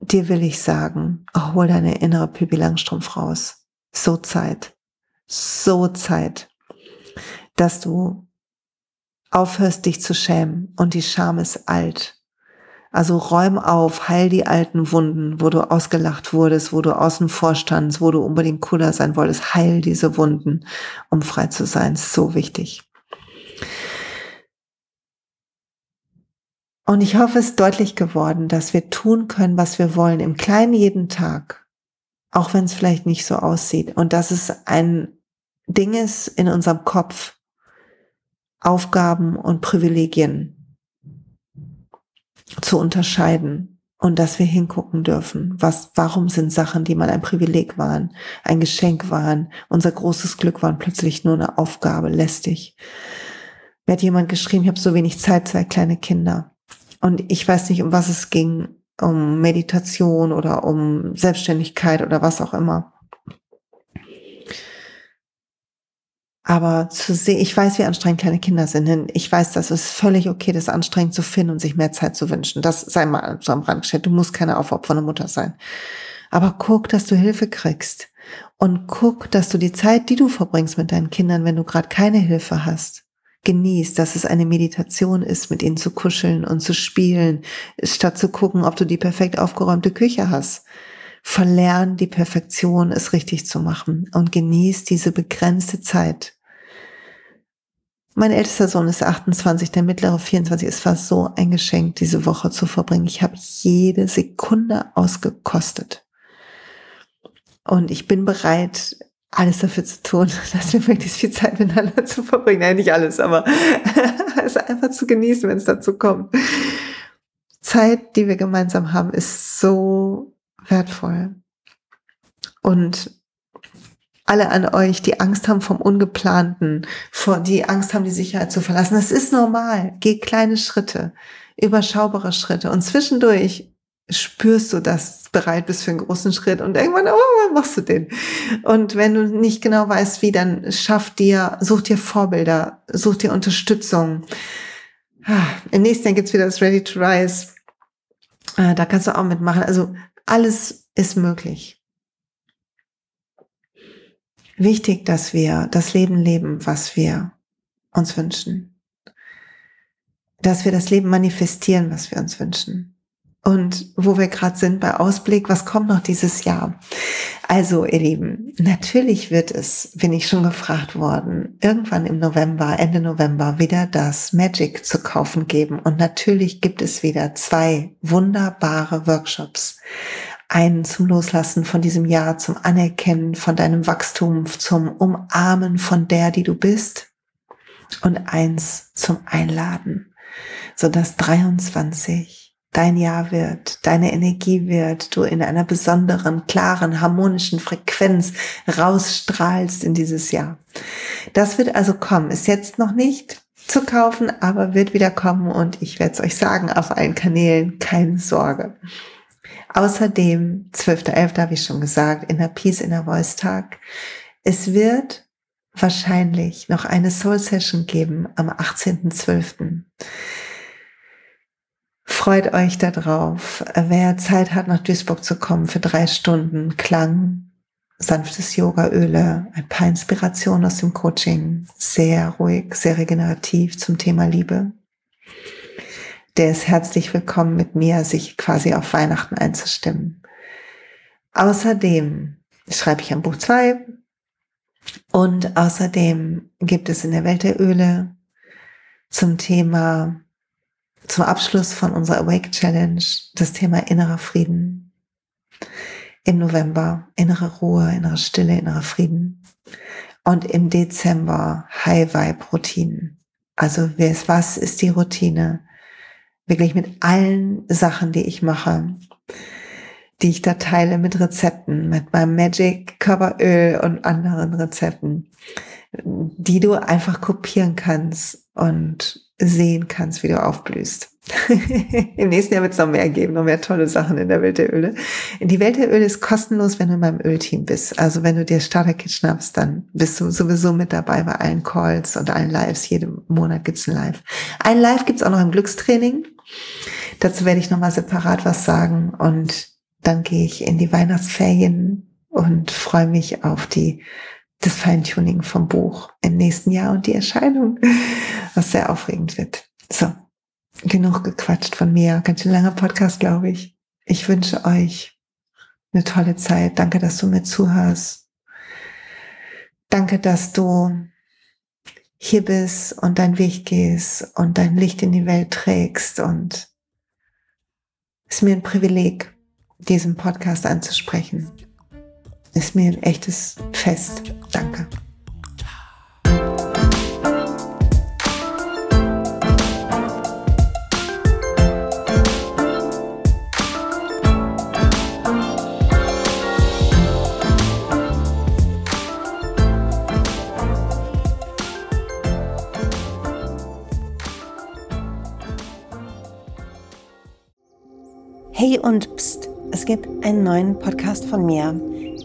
dir will ich sagen, hol deine innere Pippi Langstrumpf raus. So Zeit. So Zeit, dass du aufhörst, dich zu schämen. Und die Scham ist alt. Also räum auf, heil die alten Wunden, wo du ausgelacht wurdest, wo du außen vor standst, wo du unbedingt cooler sein wolltest. Heil diese Wunden, um frei zu sein. So wichtig. Und ich hoffe, es ist deutlich geworden, dass wir tun können, was wir wollen, im Kleinen jeden Tag, auch wenn es vielleicht nicht so aussieht. Und dass es ein Ding ist in unserem Kopf, Aufgaben und Privilegien zu unterscheiden und dass wir hingucken dürfen, was, warum sind Sachen, die mal ein Privileg waren, ein Geschenk waren, unser großes Glück waren plötzlich nur eine Aufgabe, lästig Mir hat jemand geschrieben, ich habe so wenig Zeit, zwei kleine Kinder. Und ich weiß nicht, um was es ging, um Meditation oder um Selbstständigkeit oder was auch immer. Aber zu sehen, ich weiß, wie anstrengend kleine Kinder sind. Ich weiß, dass es völlig okay ist, anstrengend zu finden und sich mehr Zeit zu wünschen. Das sei mal so am Rand gestellt. Du musst keine aufopfernde Mutter sein. Aber guck, dass du Hilfe kriegst. Und guck, dass du die Zeit, die du verbringst mit deinen Kindern, wenn du gerade keine Hilfe hast, genießt, dass es eine Meditation ist, mit ihnen zu kuscheln und zu spielen, statt zu gucken, ob du die perfekt aufgeräumte Küche hast. Verlern die Perfektion, es richtig zu machen und genieß diese begrenzte Zeit mein ältester Sohn ist 28, der mittlere 24. Es war so ein Geschenk, diese Woche zu verbringen. Ich habe jede Sekunde ausgekostet. Und ich bin bereit, alles dafür zu tun, dass wir möglichst viel Zeit miteinander zu verbringen. Nein, nicht alles, aber es einfach zu genießen, wenn es dazu kommt. Zeit, die wir gemeinsam haben, ist so wertvoll. Und alle an euch, die Angst haben vom Ungeplanten, vor, die Angst haben, die Sicherheit zu verlassen. Das ist normal. Geh kleine Schritte, überschaubare Schritte und zwischendurch spürst du, dass du bereit bist für einen großen Schritt und irgendwann, oh, machst du den. Und wenn du nicht genau weißt, wie, dann schaff dir, such dir Vorbilder, such dir Unterstützung. Ah, Im nächsten Jahr gibt's wieder das Ready to Rise. Ah, da kannst du auch mitmachen. Also alles ist möglich wichtig, dass wir das Leben leben, was wir uns wünschen. Dass wir das Leben manifestieren, was wir uns wünschen. Und wo wir gerade sind bei Ausblick, was kommt noch dieses Jahr? Also, ihr Lieben, natürlich wird es, bin ich schon gefragt worden, irgendwann im November, Ende November wieder das Magic zu kaufen geben. Und natürlich gibt es wieder zwei wunderbare Workshops einen zum Loslassen von diesem Jahr, zum Anerkennen von deinem Wachstum, zum Umarmen von der, die du bist und eins zum Einladen, so dass 23 dein Jahr wird, deine Energie wird, du in einer besonderen, klaren, harmonischen Frequenz rausstrahlst in dieses Jahr. Das wird also kommen, ist jetzt noch nicht zu kaufen, aber wird wieder kommen und ich werde es euch sagen auf allen Kanälen, keine Sorge. Außerdem, 12.11. habe ich schon gesagt, in der Peace in der Voice Tag. Es wird wahrscheinlich noch eine Soul Session geben am 18.12. Freut euch darauf. Wer Zeit hat, nach Duisburg zu kommen für drei Stunden Klang, sanftes Yoga-Öle, ein paar Inspirationen aus dem Coaching, sehr ruhig, sehr regenerativ zum Thema Liebe der ist herzlich willkommen mit mir, sich quasi auf Weihnachten einzustimmen. Außerdem schreibe ich ein Buch 2 und außerdem gibt es in der Welt der Öle zum Thema, zum Abschluss von unserer Awake Challenge das Thema innerer Frieden. Im November innere Ruhe, innere Stille, innerer Frieden. Und im Dezember High Vibe Routinen. Also was ist die Routine? wirklich mit allen Sachen, die ich mache, die ich da teile mit Rezepten, mit meinem Magic Körperöl und anderen Rezepten, die du einfach kopieren kannst und sehen kannst, wie du aufblühst. Im nächsten Jahr wird es noch mehr geben, noch mehr tolle Sachen in der Welt der Öle. Die Welt der Öle ist kostenlos, wenn du in meinem Ölteam bist. Also wenn du dir Starter-Kit schnappst, dann bist du sowieso mit dabei bei allen Calls und allen Lives. Jeden Monat gibt's ein Live. Ein Live gibt's auch noch im Glückstraining. Dazu werde ich nochmal separat was sagen und dann gehe ich in die Weihnachtsferien und freue mich auf die das Feintuning vom Buch im nächsten Jahr und die Erscheinung, was sehr aufregend wird. So, genug gequatscht von mir. Ganz schön langer Podcast, glaube ich. Ich wünsche euch eine tolle Zeit. Danke, dass du mir zuhörst. Danke, dass du hier bist und deinen Weg gehst und dein Licht in die Welt trägst und es ist mir ein Privileg, diesen Podcast anzusprechen ist mir ein echtes Fest. Danke. Hey und pst, es gibt einen neuen Podcast von mir